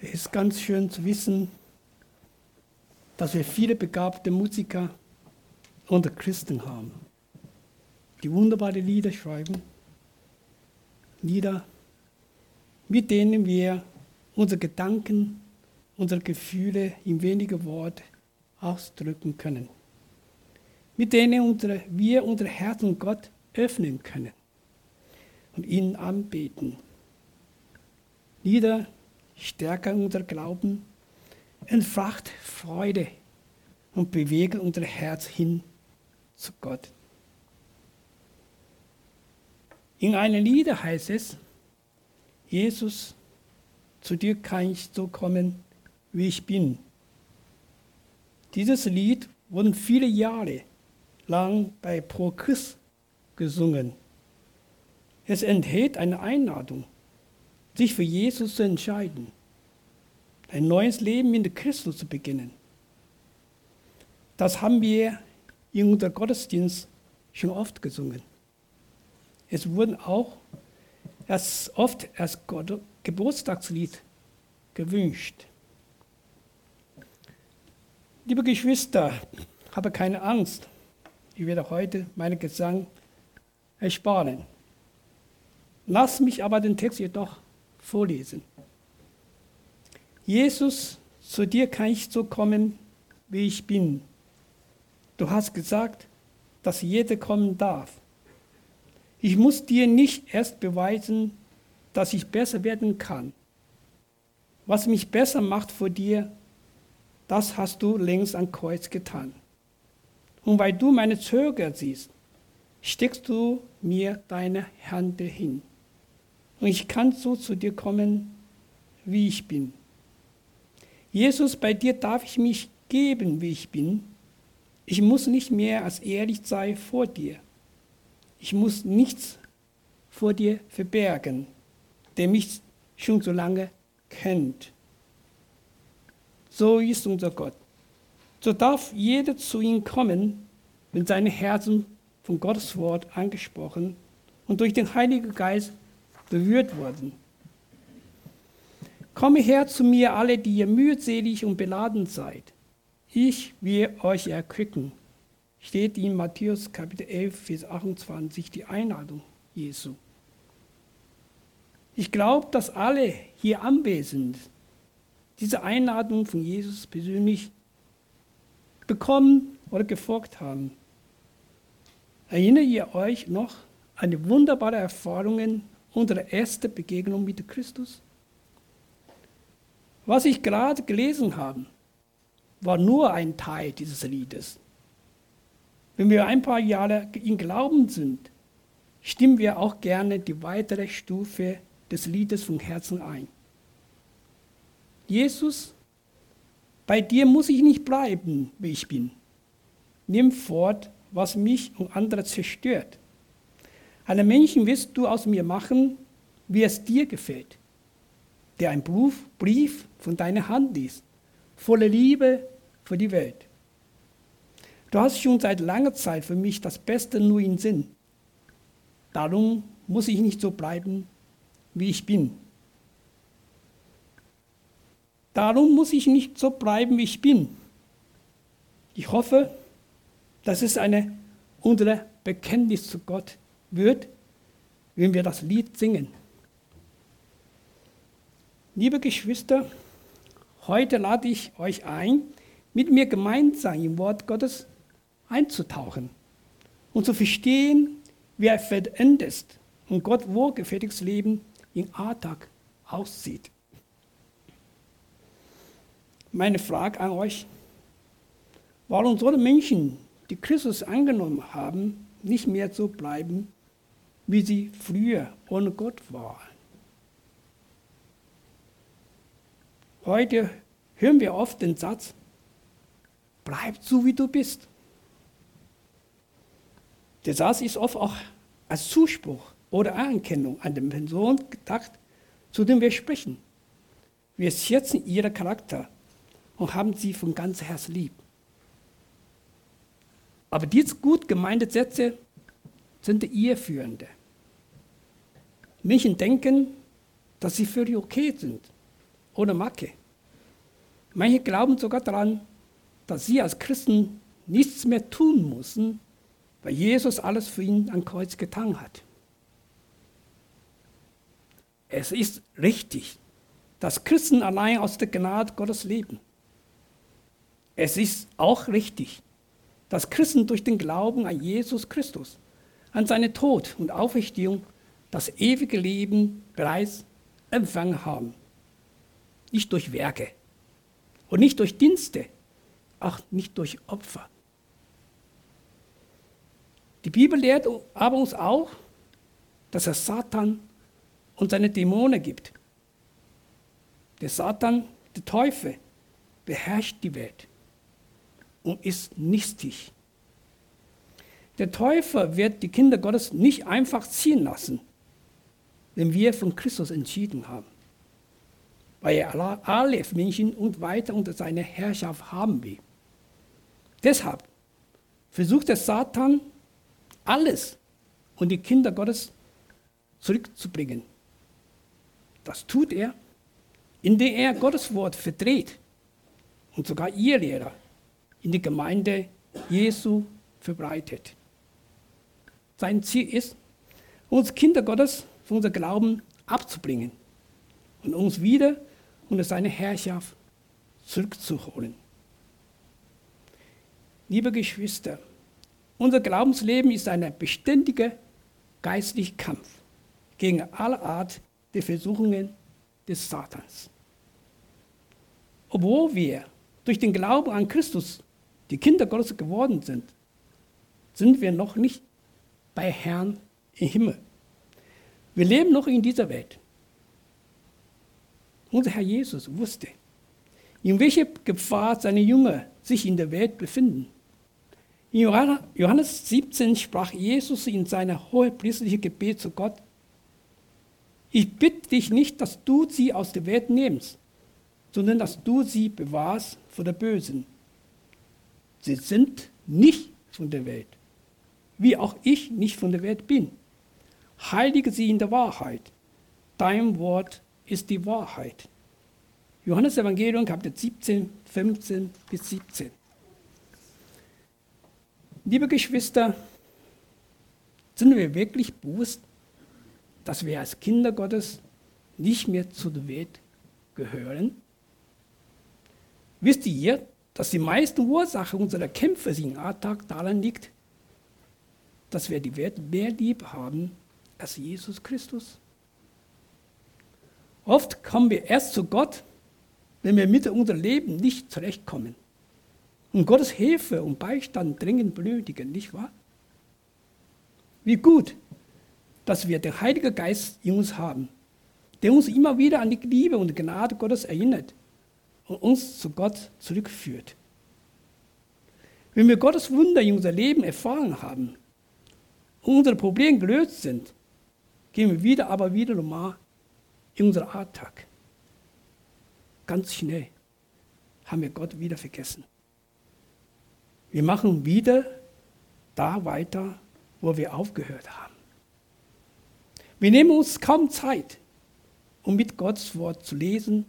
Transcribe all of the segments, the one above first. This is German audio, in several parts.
Es ist ganz schön zu wissen, dass wir viele begabte Musiker unter Christen haben, die wunderbare Lieder schreiben. Lieder, mit denen wir unsere Gedanken, unsere Gefühle in wenige Worte ausdrücken können. Mit denen unsere, wir unser Herz und Gott öffnen können und ihn anbeten. Lieder stärken unser Glauben, entfacht Freude und bewegen unser Herz hin zu Gott. In einem Lied heißt es, Jesus, zu dir kann ich so kommen, wie ich bin. Dieses Lied wurde viele Jahre lang bei Pro Christ gesungen. Es enthält eine Einladung, sich für Jesus zu entscheiden, ein neues Leben in Christus zu beginnen. Das haben wir in unserem Gottesdienst schon oft gesungen. Es wurden auch erst oft als Geburtstagslied gewünscht. Liebe Geschwister, habe keine Angst. Ich werde heute meinen Gesang ersparen. Lass mich aber den Text jedoch vorlesen. Jesus, zu dir kann ich so kommen, wie ich bin. Du hast gesagt, dass jeder kommen darf. Ich muss dir nicht erst beweisen, dass ich besser werden kann. Was mich besser macht vor dir, das hast du längst am Kreuz getan. Und weil du meine Zöger siehst, steckst du mir deine Hände hin. Und ich kann so zu dir kommen, wie ich bin. Jesus, bei dir darf ich mich geben, wie ich bin. Ich muss nicht mehr als ehrlich sein vor dir. Ich muss nichts vor dir verbergen, der mich schon so lange kennt. So ist unser Gott. So darf jeder zu ihm kommen, wenn seine Herzen von Gottes Wort angesprochen und durch den Heiligen Geist berührt wurden. Komme her zu mir, alle, die ihr mühselig und beladen seid. Ich will euch erquicken. Steht in Matthäus Kapitel 11, Vers 28 die Einladung Jesu. Ich glaube, dass alle hier anwesend diese Einladung von Jesus persönlich bekommen oder gefolgt haben. Erinnert ihr euch noch an die wunderbaren Erfahrungen unserer ersten Begegnung mit Christus? Was ich gerade gelesen habe, war nur ein Teil dieses Liedes. Wenn wir ein paar Jahre in Glauben sind, stimmen wir auch gerne die weitere Stufe des Liedes vom Herzen ein. Jesus, bei dir muss ich nicht bleiben, wie ich bin. Nimm fort, was mich und andere zerstört. Einen Menschen wirst du aus mir machen, wie es dir gefällt, der ein Brief von deiner Hand ist, voller Liebe für die Welt. Du hast schon seit langer Zeit für mich das Beste nur im Sinn. Darum muss ich nicht so bleiben, wie ich bin. Darum muss ich nicht so bleiben, wie ich bin. Ich hoffe, dass es eine unsere Bekenntnis zu Gott wird, wenn wir das Lied singen. Liebe Geschwister, heute lade ich euch ein, mit mir gemeinsam im Wort Gottes einzutauchen und zu verstehen, wie ein verändertes und Gott wohlgefälliges Leben im Alltag aussieht. Meine Frage an euch, warum sollen Menschen, die Christus angenommen haben, nicht mehr so bleiben, wie sie früher ohne Gott waren? Heute hören wir oft den Satz, bleib so wie du bist. Der Satz ist oft auch als Zuspruch oder Anerkennung an den Person gedacht, zu dem wir sprechen. Wir schätzen ihren Charakter und haben sie von ganzem Herzen lieb. Aber diese gut gemeinte Sätze sind irreführende. Menschen denken, dass sie völlig okay sind ohne Macke. Manche glauben sogar daran, dass sie als Christen nichts mehr tun müssen, weil Jesus alles für ihn am Kreuz getan hat. Es ist richtig, dass Christen allein aus der Gnade Gottes leben. Es ist auch richtig, dass Christen durch den Glauben an Jesus Christus, an seine Tod und Auferstehung das ewige Leben bereits empfangen haben. Nicht durch Werke und nicht durch Dienste, auch nicht durch Opfer. Die Bibel lehrt aber uns auch, dass es Satan und seine Dämonen gibt. Der Satan, der Teufel, beherrscht die Welt und ist nichtig. Der Teufel wird die Kinder Gottes nicht einfach ziehen lassen, wenn wir von Christus entschieden haben, weil er alle Menschen und weiter unter seiner Herrschaft haben will. Deshalb versucht der Satan alles, um die Kinder Gottes zurückzubringen. Das tut er, indem er Gottes Wort verdreht und sogar ihr Lehrer in die Gemeinde Jesu verbreitet. Sein Ziel ist, uns Kinder Gottes von unserem Glauben abzubringen und uns wieder unter seine Herrschaft zurückzuholen. Liebe Geschwister, unser Glaubensleben ist ein beständiger geistlicher Kampf gegen alle Art der Versuchungen des Satans. Obwohl wir durch den Glauben an Christus die Kinder Gottes geworden sind, sind wir noch nicht bei Herrn im Himmel. Wir leben noch in dieser Welt. Unser Herr Jesus wusste, in welcher Gefahr seine Jünger sich in der Welt befinden. In Johannes 17 sprach Jesus in seiner hohepriestlichen Gebet zu Gott, ich bitte dich nicht, dass du sie aus der Welt nimmst, sondern dass du sie bewahrst vor der Bösen. Sie sind nicht von der Welt, wie auch ich nicht von der Welt bin. Heilige sie in der Wahrheit. Dein Wort ist die Wahrheit. Johannes Evangelium Kapitel 17, 15 bis 17. Liebe Geschwister, sind wir wirklich bewusst, dass wir als Kinder Gottes nicht mehr zu der Welt gehören? Wisst ihr, dass die meiste Ursache unserer Kämpfe im Alltag daran liegt, dass wir die Welt mehr lieb haben als Jesus Christus? Oft kommen wir erst zu Gott, wenn wir mit unserem Leben nicht zurechtkommen und Gottes Hilfe und Beistand dringend benötigen, nicht wahr? Wie gut, dass wir den Heiligen Geist in uns haben, der uns immer wieder an die Liebe und Gnade Gottes erinnert und uns zu Gott zurückführt. Wenn wir Gottes Wunder in unser Leben erfahren haben und unsere Probleme gelöst sind, gehen wir wieder, aber wieder normal in unseren Alltag. Ganz schnell haben wir Gott wieder vergessen. Wir machen wieder da weiter, wo wir aufgehört haben. Wir nehmen uns kaum Zeit, um mit Gottes Wort zu lesen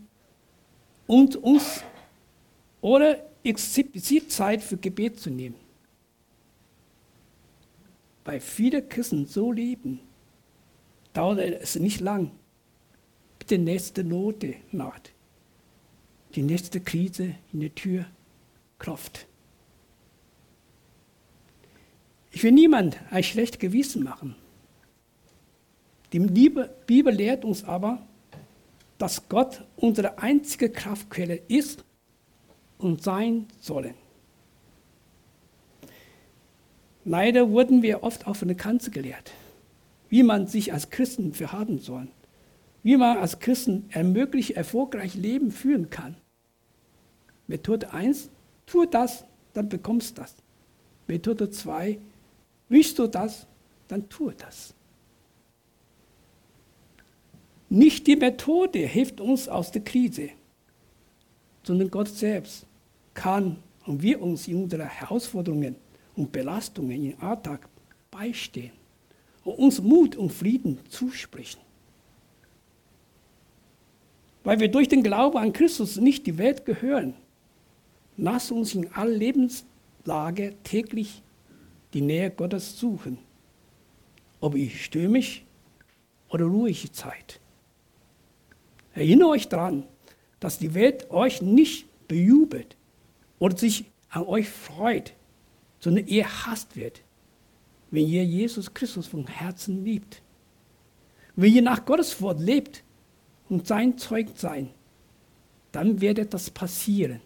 und uns oder explizit Zeit für Gebet zu nehmen. Weil viele Christen so leben, dauert es nicht lang, bis die nächste Note naht. Die nächste Krise in der Tür klopft. Ich will niemand ein schlechtes Gewissen machen. Die Bibel lehrt uns aber, dass Gott unsere einzige Kraftquelle ist und sein soll. Leider wurden wir oft auf eine Kanze gelehrt, wie man sich als Christen verhalten soll, wie man als Christen ein möglichst erfolgreiches Leben führen kann. Methode 1, tu das, dann bekommst du das. Methode 2, Willst du das, dann tue das. Nicht die Methode hilft uns aus der Krise, sondern Gott selbst kann und wir uns in unseren Herausforderungen und Belastungen im Alltag beistehen und uns Mut und Frieden zusprechen. weil wir durch den Glauben an Christus nicht die Welt gehören. Lass uns in aller Lebenslage täglich die Nähe Gottes suchen, ob ich stürmisch oder ruhige Zeit. Erinnere euch daran, dass die Welt euch nicht bejubelt oder sich an euch freut, sondern ihr hasst wird, wenn ihr Jesus Christus von Herzen liebt. Wenn ihr nach Gottes Wort lebt und sein Zeug sein, dann wird das passieren.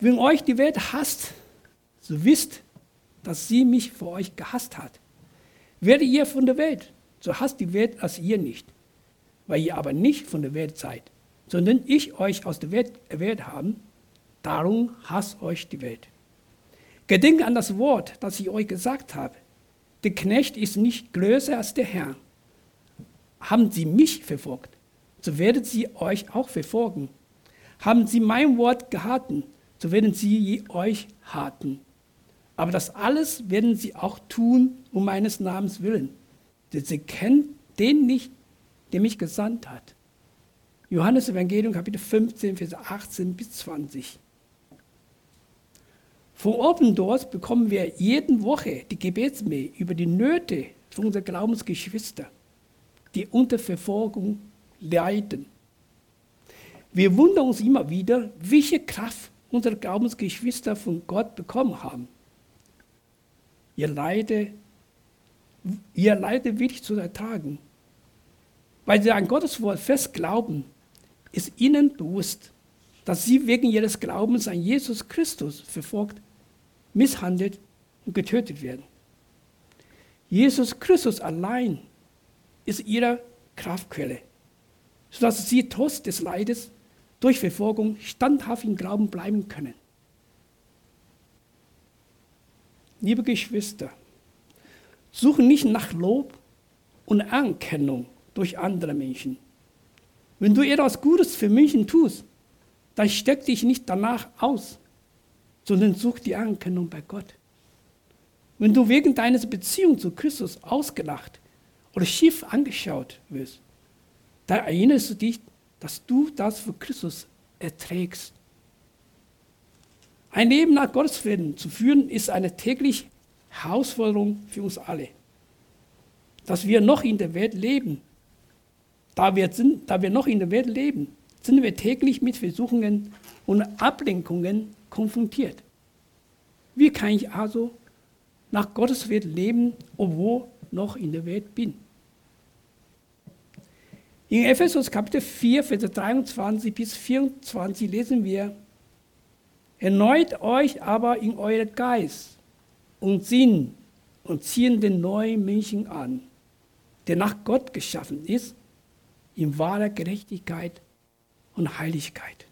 Wenn euch die Welt hasst, so wisst, dass sie mich für euch gehasst hat. Werdet ihr von der Welt, so hasst die Welt als ihr nicht, weil ihr aber nicht von der Welt seid, sondern ich euch aus der Welt erwählt habe, darum hasst euch die Welt. Gedenkt an das Wort, das ich euch gesagt habe. Der Knecht ist nicht größer als der Herr. Haben sie mich verfolgt, so werden sie euch auch verfolgen. Haben sie mein Wort gehalten, so werden sie euch harten. Aber das alles werden sie auch tun um meines Namens willen. Denn sie kennen den nicht, der mich gesandt hat. Johannes Evangelium Kapitel 15, Vers 18 bis 20. Von Open Doors bekommen wir jede Woche die Gebetsmail über die Nöte von unseren Glaubensgeschwistern, die unter Verfolgung leiden. Wir wundern uns immer wieder, welche Kraft unsere Glaubensgeschwister von Gott bekommen haben. Ihr Leide, ihr Leide wirklich zu ertragen. Weil sie an Gottes Wort fest glauben, ist ihnen bewusst, dass sie wegen ihres Glaubens an Jesus Christus verfolgt, misshandelt und getötet werden. Jesus Christus allein ist ihre Kraftquelle, sodass sie trotz des Leides durch Verfolgung standhaft im Glauben bleiben können. Liebe Geschwister, suche nicht nach Lob und Anerkennung durch andere Menschen. Wenn du etwas Gutes für Menschen tust, dann steck dich nicht danach aus, sondern such die Anerkennung bei Gott. Wenn du wegen deiner Beziehung zu Christus ausgelacht oder schief angeschaut wirst, dann erinnerst du dich dass du das für Christus erträgst. Ein Leben nach Gottes Willen zu führen, ist eine tägliche Herausforderung für uns alle. Dass wir noch in der Welt leben, da wir, sind, da wir noch in der Welt leben, sind wir täglich mit Versuchungen und Ablenkungen konfrontiert. Wie kann ich also nach Gottes Welt leben, obwohl noch in der Welt bin? In Ephesus Kapitel 4, Vers 23 bis 24 lesen wir, Erneut euch aber in euren Geist und Sinn und ziehen den neuen Menschen an, der nach Gott geschaffen ist, in wahrer Gerechtigkeit und Heiligkeit.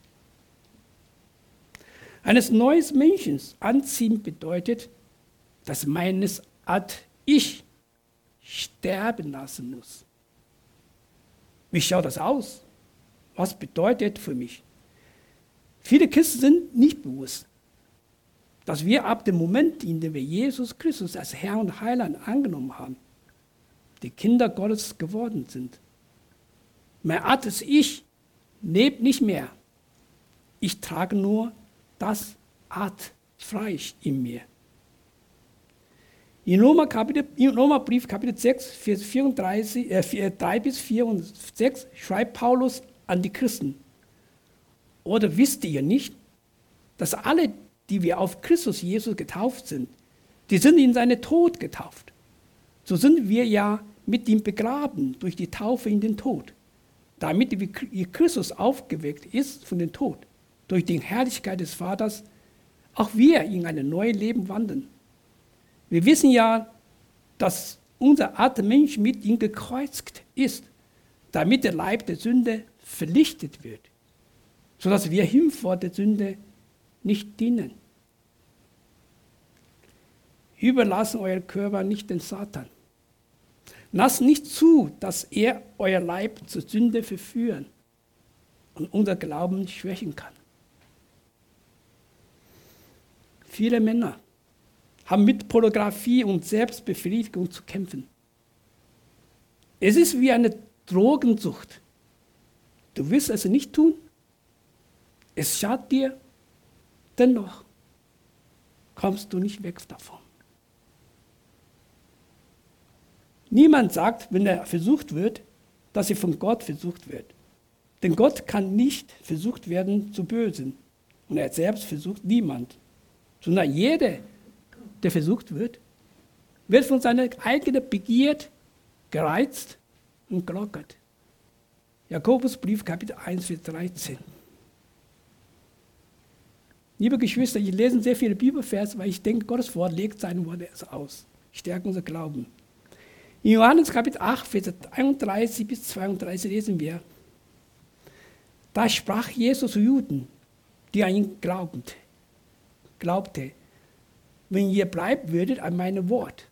Eines neuen Menschen anziehen bedeutet, dass meines Art Ich sterben lassen muss. Wie schaut das aus? Was bedeutet für mich? Viele Christen sind nicht bewusst, dass wir ab dem Moment, in dem wir Jesus Christus als Herr und Heiland angenommen haben, die Kinder Gottes geworden sind. Mein altes Ich lebt nicht mehr. Ich trage nur das Art Fleisch in mir. In Roma, Kapitel, in Roma Brief Kapitel 6, Vers 34, äh, 3 bis 4 und 6 schreibt Paulus an die Christen. Oder wisst ihr nicht, dass alle, die wir auf Christus Jesus getauft sind, die sind in seine Tod getauft. So sind wir ja mit ihm begraben durch die Taufe in den Tod, damit wie Christus aufgeweckt ist von den Tod, durch die Herrlichkeit des Vaters, auch wir in ein neues Leben wandeln. Wir wissen ja, dass unser alter Mensch mit ihm gekreuzt ist, damit der Leib der Sünde verlichtet wird, sodass wir vor der Sünde nicht dienen. Überlassen euer Körper nicht den Satan. Lasst nicht zu, dass er euer Leib zur Sünde verführen und unser Glauben schwächen kann. Viele Männer haben mit Pornografie und Selbstbefriedigung zu kämpfen. Es ist wie eine Drogensucht. Du willst es nicht tun, es schadet dir, dennoch kommst du nicht weg davon. Niemand sagt, wenn er versucht wird, dass er von Gott versucht wird. Denn Gott kann nicht versucht werden zu bösen. Und er selbst versucht niemand. Sondern jeder, der versucht wird, wird von seiner eigenen Begierde gereizt und gelockert. Jakobusbrief, Kapitel 1, Vers 13. Liebe Geschwister, ich lese sehr viele Bibelverse, weil ich denke, Gottes Wort legt seine Worte aus. Stärken unser Glauben. In Johannes Kapitel 8, Vers 31 bis 32 lesen wir, da sprach Jesus zu Juden, die an ihn glaubten, glaubte, wenn ihr bleibt würdet an meinem Wort,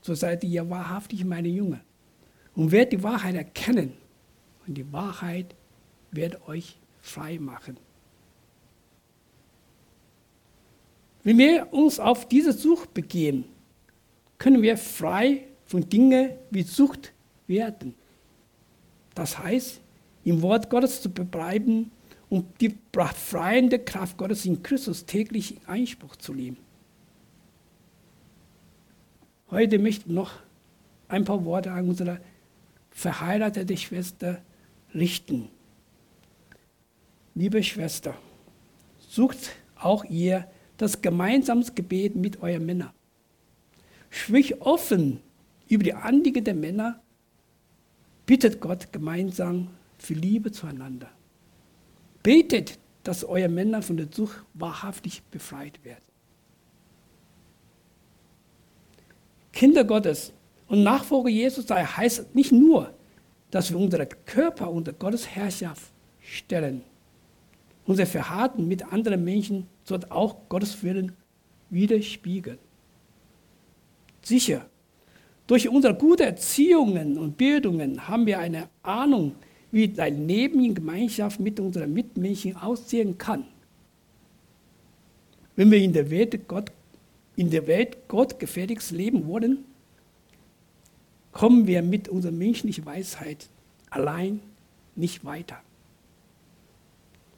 so seid ihr wahrhaftig meine Jünger und werdet die Wahrheit erkennen und die Wahrheit wird euch frei machen. Wenn wir uns auf diese Suche begeben, können wir frei von Dingen wie Sucht werden. Das heißt, im Wort Gottes zu bleiben und die befreiende Kraft Gottes in Christus täglich in Einspruch zu nehmen. Heute möchte ich noch ein paar Worte an unsere verheiratete Schwester richten. Liebe Schwester, sucht auch ihr das gemeinsame Gebet mit euren Männern. Sprich offen über die Anliegen der Männer. Bittet Gott gemeinsam für Liebe zueinander. Betet, dass eure Männer von der Sucht wahrhaftig befreit werden. Kinder Gottes und Nachfolger Jesus sei heißt nicht nur, dass wir unsere Körper unter Gottes Herrschaft stellen. Unser Verhalten mit anderen Menschen soll auch Gottes Willen widerspiegeln. Sicher, durch unsere guten Erziehungen und Bildungen haben wir eine Ahnung, wie ein Leben in Gemeinschaft mit unseren Mitmenschen aussehen kann. Wenn wir in der Welt Gott in der Welt gottgefälliges leben wollen, kommen wir mit unserer menschlichen Weisheit allein nicht weiter.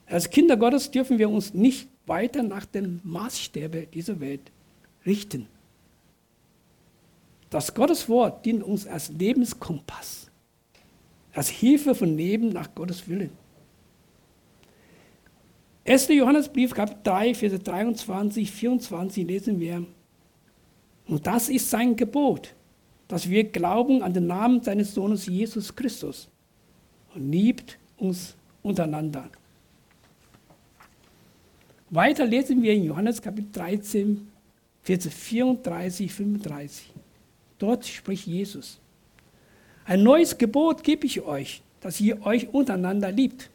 Als Kinder Gottes dürfen wir uns nicht weiter nach den Maßstäben dieser Welt richten. Das Gotteswort dient uns als Lebenskompass, als Hilfe von Leben nach Gottes Willen. 1. Johannesbrief, Kapitel 3, Verse 23, 24 lesen wir. Und das ist sein Gebot, dass wir glauben an den Namen seines Sohnes Jesus Christus und liebt uns untereinander. Weiter lesen wir in Johannes Kapitel 13, Verse 34, 35. Dort spricht Jesus. Ein neues Gebot gebe ich euch, dass ihr euch untereinander liebt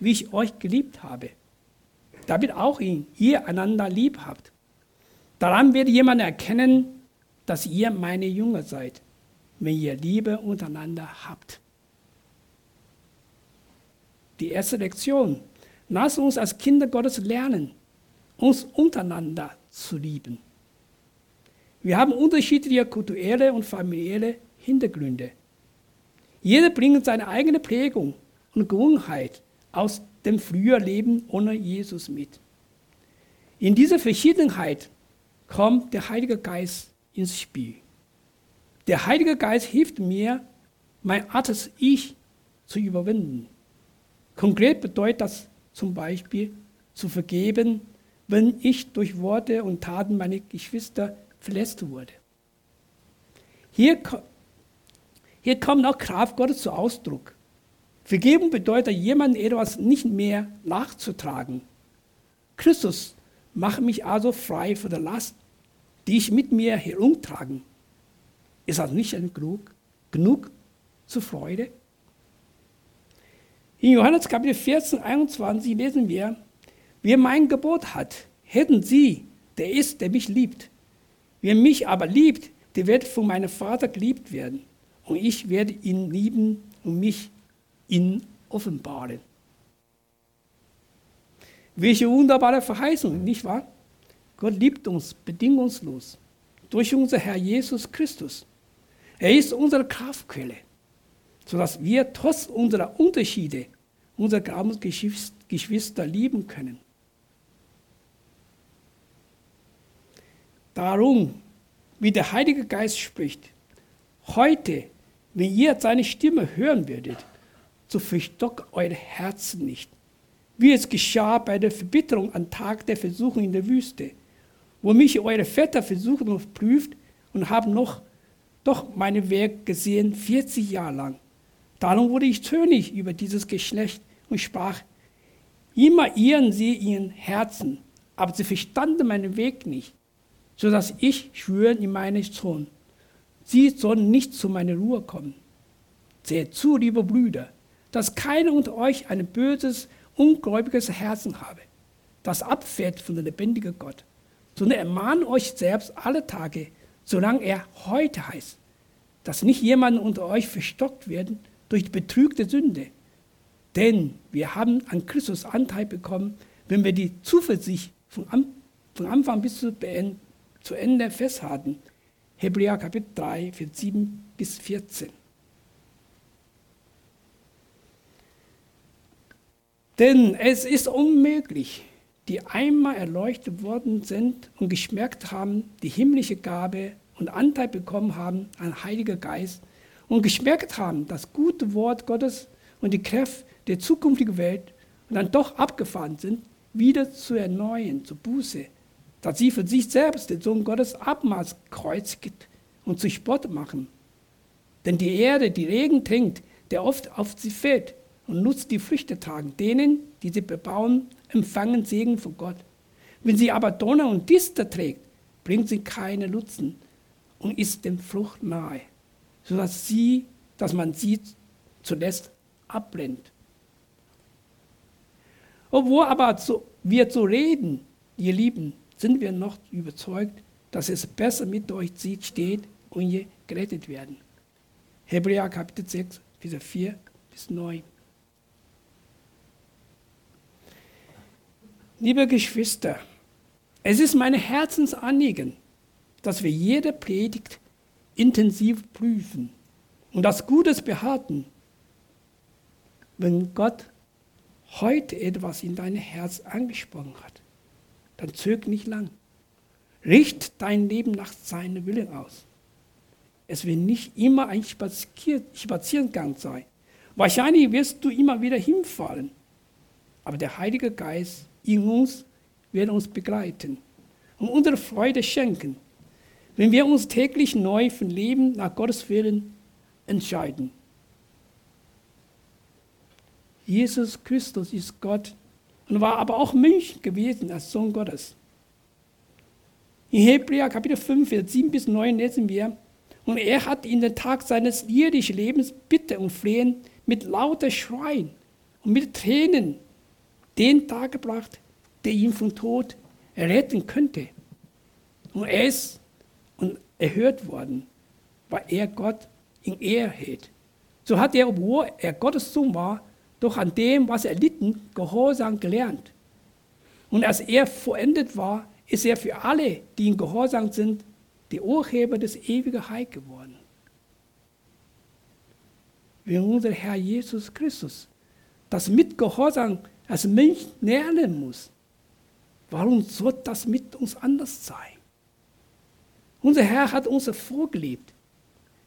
wie ich euch geliebt habe, damit auch ihr einander lieb habt. Daran wird jemand erkennen, dass ihr meine Jünger seid, wenn ihr Liebe untereinander habt. Die erste Lektion. Lass uns als Kinder Gottes lernen, uns untereinander zu lieben. Wir haben unterschiedliche kulturelle und familiäre Hintergründe. Jeder bringt seine eigene Prägung und Gewohnheit aus dem früheren Leben ohne Jesus mit. In dieser Verschiedenheit kommt der Heilige Geist ins Spiel. Der Heilige Geist hilft mir, mein altes Ich zu überwinden. Konkret bedeutet das zum Beispiel zu vergeben, wenn ich durch Worte und Taten meiner Geschwister verletzt wurde. Hier, hier kommt auch Kraft Gottes zu Ausdruck. Vergebung bedeutet, jemandem etwas nicht mehr nachzutragen. Christus macht mich also frei von der Last, die ich mit mir herumtrage. Ist das nicht genug, genug zur Freude? In Johannes Kapitel 14, 21 lesen wir, wer mein Gebot hat, hätten sie, der ist, der mich liebt. Wer mich aber liebt, der wird von meinem Vater geliebt werden. Und ich werde ihn lieben und mich ihn offenbaren. Welche wunderbare Verheißung, nicht wahr? Gott liebt uns bedingungslos durch unser Herr Jesus Christus. Er ist unsere Kraftquelle. sodass wir trotz unserer Unterschiede unsere Glaubensgeschwister lieben können. Darum, wie der Heilige Geist spricht, heute, wenn ihr seine Stimme hören werdet, so verstockt eure Herzen nicht, wie es geschah bei der Verbitterung am Tag der Versuchung in der Wüste, wo mich eure Väter versuchen und prüft und haben noch doch meine Werk gesehen 40 Jahre lang. Darum wurde ich tönig über dieses Geschlecht und sprach, immer irren sie ihren Herzen, aber sie verstanden meinen Weg nicht, so dass ich schwören in meine Zorn. Sie sollen nicht zu meiner Ruhe kommen. Seht zu, liebe Brüder, dass keiner unter euch ein böses, ungläubiges Herzen habe, das abfährt von dem lebendigen Gott, sondern ermahnt euch selbst alle Tage, solange er heute heißt, dass nicht jemand unter euch verstockt werden durch der Sünde. Denn wir haben an Christus Anteil bekommen, wenn wir die Zuversicht von, Anfang bis zu Ende festhalten. Hebräer Kapitel 3, Vers 7 bis 14. Denn es ist unmöglich, die einmal erleuchtet worden sind und geschmeckt haben, die himmlische Gabe und Anteil bekommen haben an Heiliger Geist und geschmeckt haben, das gute Wort Gottes und die Kräfte der zukünftigen Welt und dann doch abgefahren sind, wieder zu erneuern, zur Buße, dass sie für sich selbst den Sohn Gottes Abmaß kreuzigt und zu Spott machen. Denn die Erde, die Regen trinkt, der oft auf sie fällt und nutzt die Früchte tragen, denen, die sie bebauen, empfangen Segen von Gott. Wenn sie aber Donner und Distel trägt, bringt sie keine Nutzen und ist dem Frucht nahe, sodass sie, dass man sie zuletzt abbrennt. Obwohl aber so, wir so reden, ihr Lieben, sind wir noch überzeugt, dass es besser mit euch steht und ihr gerettet werden. Hebräer Kapitel 6, Vers 4 bis 9. Liebe Geschwister, es ist mein Herzensanliegen, dass wir jede Predigt intensiv prüfen und das Gutes behalten. Wenn Gott heute etwas in dein Herz angesprochen hat, dann zög nicht lang. Richt dein Leben nach seinem Willen aus. Es wird nicht immer ein Spaziergang sein. Wahrscheinlich wirst du immer wieder hinfallen. Aber der Heilige Geist in uns wird uns begleiten und unsere Freude schenken, wenn wir uns täglich neu von Leben nach Gottes Willen entscheiden. Jesus Christus ist Gott und war aber auch Mensch gewesen als Sohn Gottes. In Hebräer Kapitel 5, Vers 7 bis 9 lesen wir, und er hat in den Tag seines irdischen Lebens Bitte und Flehen mit lauter Schreien und mit Tränen den Tag gebracht, der ihn vom Tod retten könnte. Und er ist und erhört worden, weil er Gott in Ehr hält. So hat er, obwohl er Gottes Sohn war, doch an dem, was er litten, Gehorsam gelernt. Und als er vollendet war, ist er für alle, die in Gehorsam sind, der Urheber des ewigen Heil geworden. Wenn unser Herr Jesus Christus das mit Gehorsam als Mensch lernen muss, warum soll das mit uns anders sein? Unser Herr hat uns vorgelebt.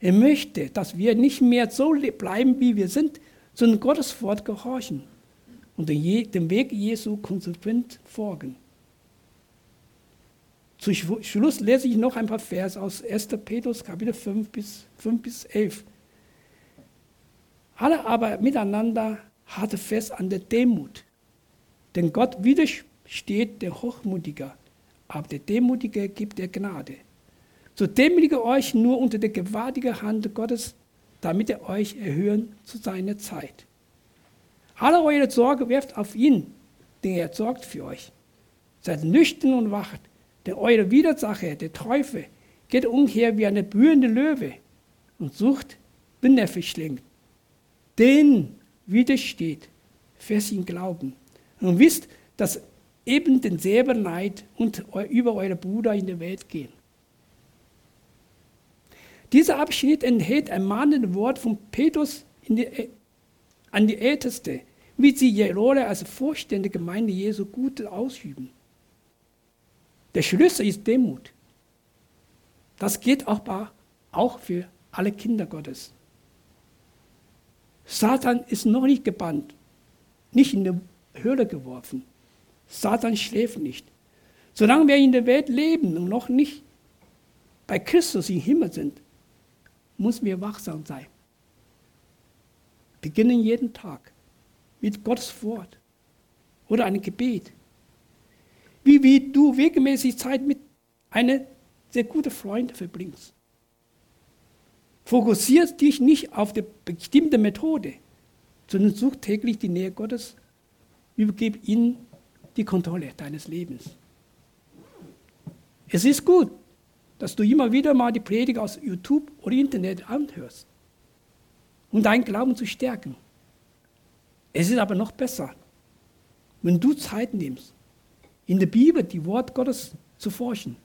Er möchte, dass wir nicht mehr so bleiben, wie wir sind, sondern Gottes Wort gehorchen und dem Weg Jesu konsequent folgen. Zu Schluss lese ich noch ein paar Verse aus 1. Petrus Kapitel 5 bis, 5 bis 11. Alle aber miteinander hatte fest an der Demut, denn Gott widersteht der Hochmutiger, aber der Demutige gibt der Gnade. So demütige euch nur unter der gewaltigen Hand Gottes, damit er euch erhöhen zu seiner Zeit. Alle eure Sorge werft auf ihn, denn er sorgt für euch. Seid nüchtern und wacht, denn eure Widersacher, der Teufel, geht umher wie eine blühende Löwe und sucht, wenn er verschlingt. Den widersteht, fest in Glauben und wisst, dass eben denselben Neid und über eure Brüder in der Welt gehen. Dieser Abschnitt enthält ein mahnendes Wort von Petrus die, an die Älteste, wie sie ihre Rolle als Vorstände Gemeinde Jesu gut ausüben. Der Schlüssel ist Demut. Das geht auch, auch für alle Kinder Gottes. Satan ist noch nicht gebannt, nicht in die Höhle geworfen. Satan schläft nicht. Solange wir in der Welt leben und noch nicht bei Christus im Himmel sind, müssen wir wachsam sein. Beginnen jeden Tag mit Gottes Wort oder einem Gebet. Wie, wie du regelmäßig Zeit mit einem sehr guten Freund verbringst. Fokussierst dich nicht auf die bestimmte Methode, sondern such täglich die Nähe Gottes. Übergib ihm die Kontrolle deines Lebens. Es ist gut, dass du immer wieder mal die Predigt aus YouTube oder Internet anhörst, um deinen Glauben zu stärken. Es ist aber noch besser, wenn du Zeit nimmst, in der Bibel die Wort Gottes zu forschen.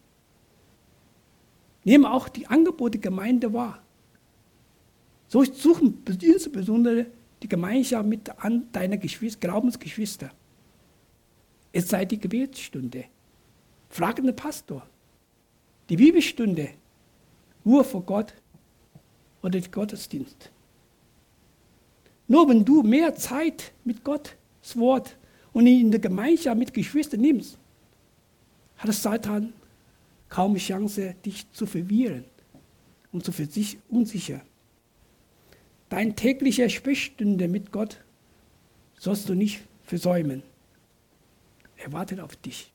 Nimm auch die Angebote der Gemeinde wahr. So suchen insbesondere die Gemeinschaft mit deiner Geschwister, Glaubensgeschwister. Es sei die Gebetsstunde. Frage den Pastor. Die Bibelstunde. Ruhe vor Gott oder der Gottesdienst. Nur wenn du mehr Zeit mit Gottes Wort und in der Gemeinschaft mit Geschwistern nimmst, hat Satan kaum Chance, dich zu verwirren und zu unsicher. Deine tägliche Sprechstunde mit Gott sollst du nicht versäumen. Er wartet auf dich.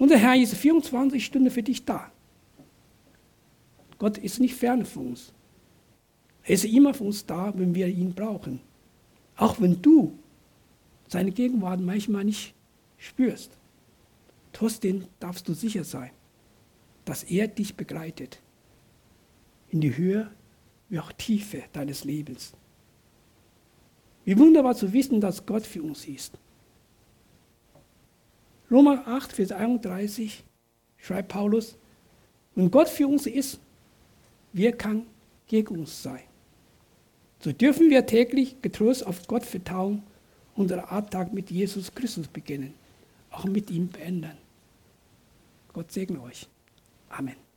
Und der Herr ist 24 Stunden für dich da. Gott ist nicht fern von uns. Er ist immer für uns da, wenn wir ihn brauchen. Auch wenn du seine Gegenwart manchmal nicht spürst. Trotzdem darfst du sicher sein, dass er dich begleitet. In die Höhe wie auch Tiefe deines Lebens. Wie wunderbar zu wissen, dass Gott für uns ist. Roma 8, Vers 31 schreibt Paulus, wenn Gott für uns ist, wer kann gegen uns sein? So dürfen wir täglich getrost auf Gott vertrauen unseren Alltag mit Jesus Christus beginnen, auch mit ihm beenden. Gott segne euch. Amen.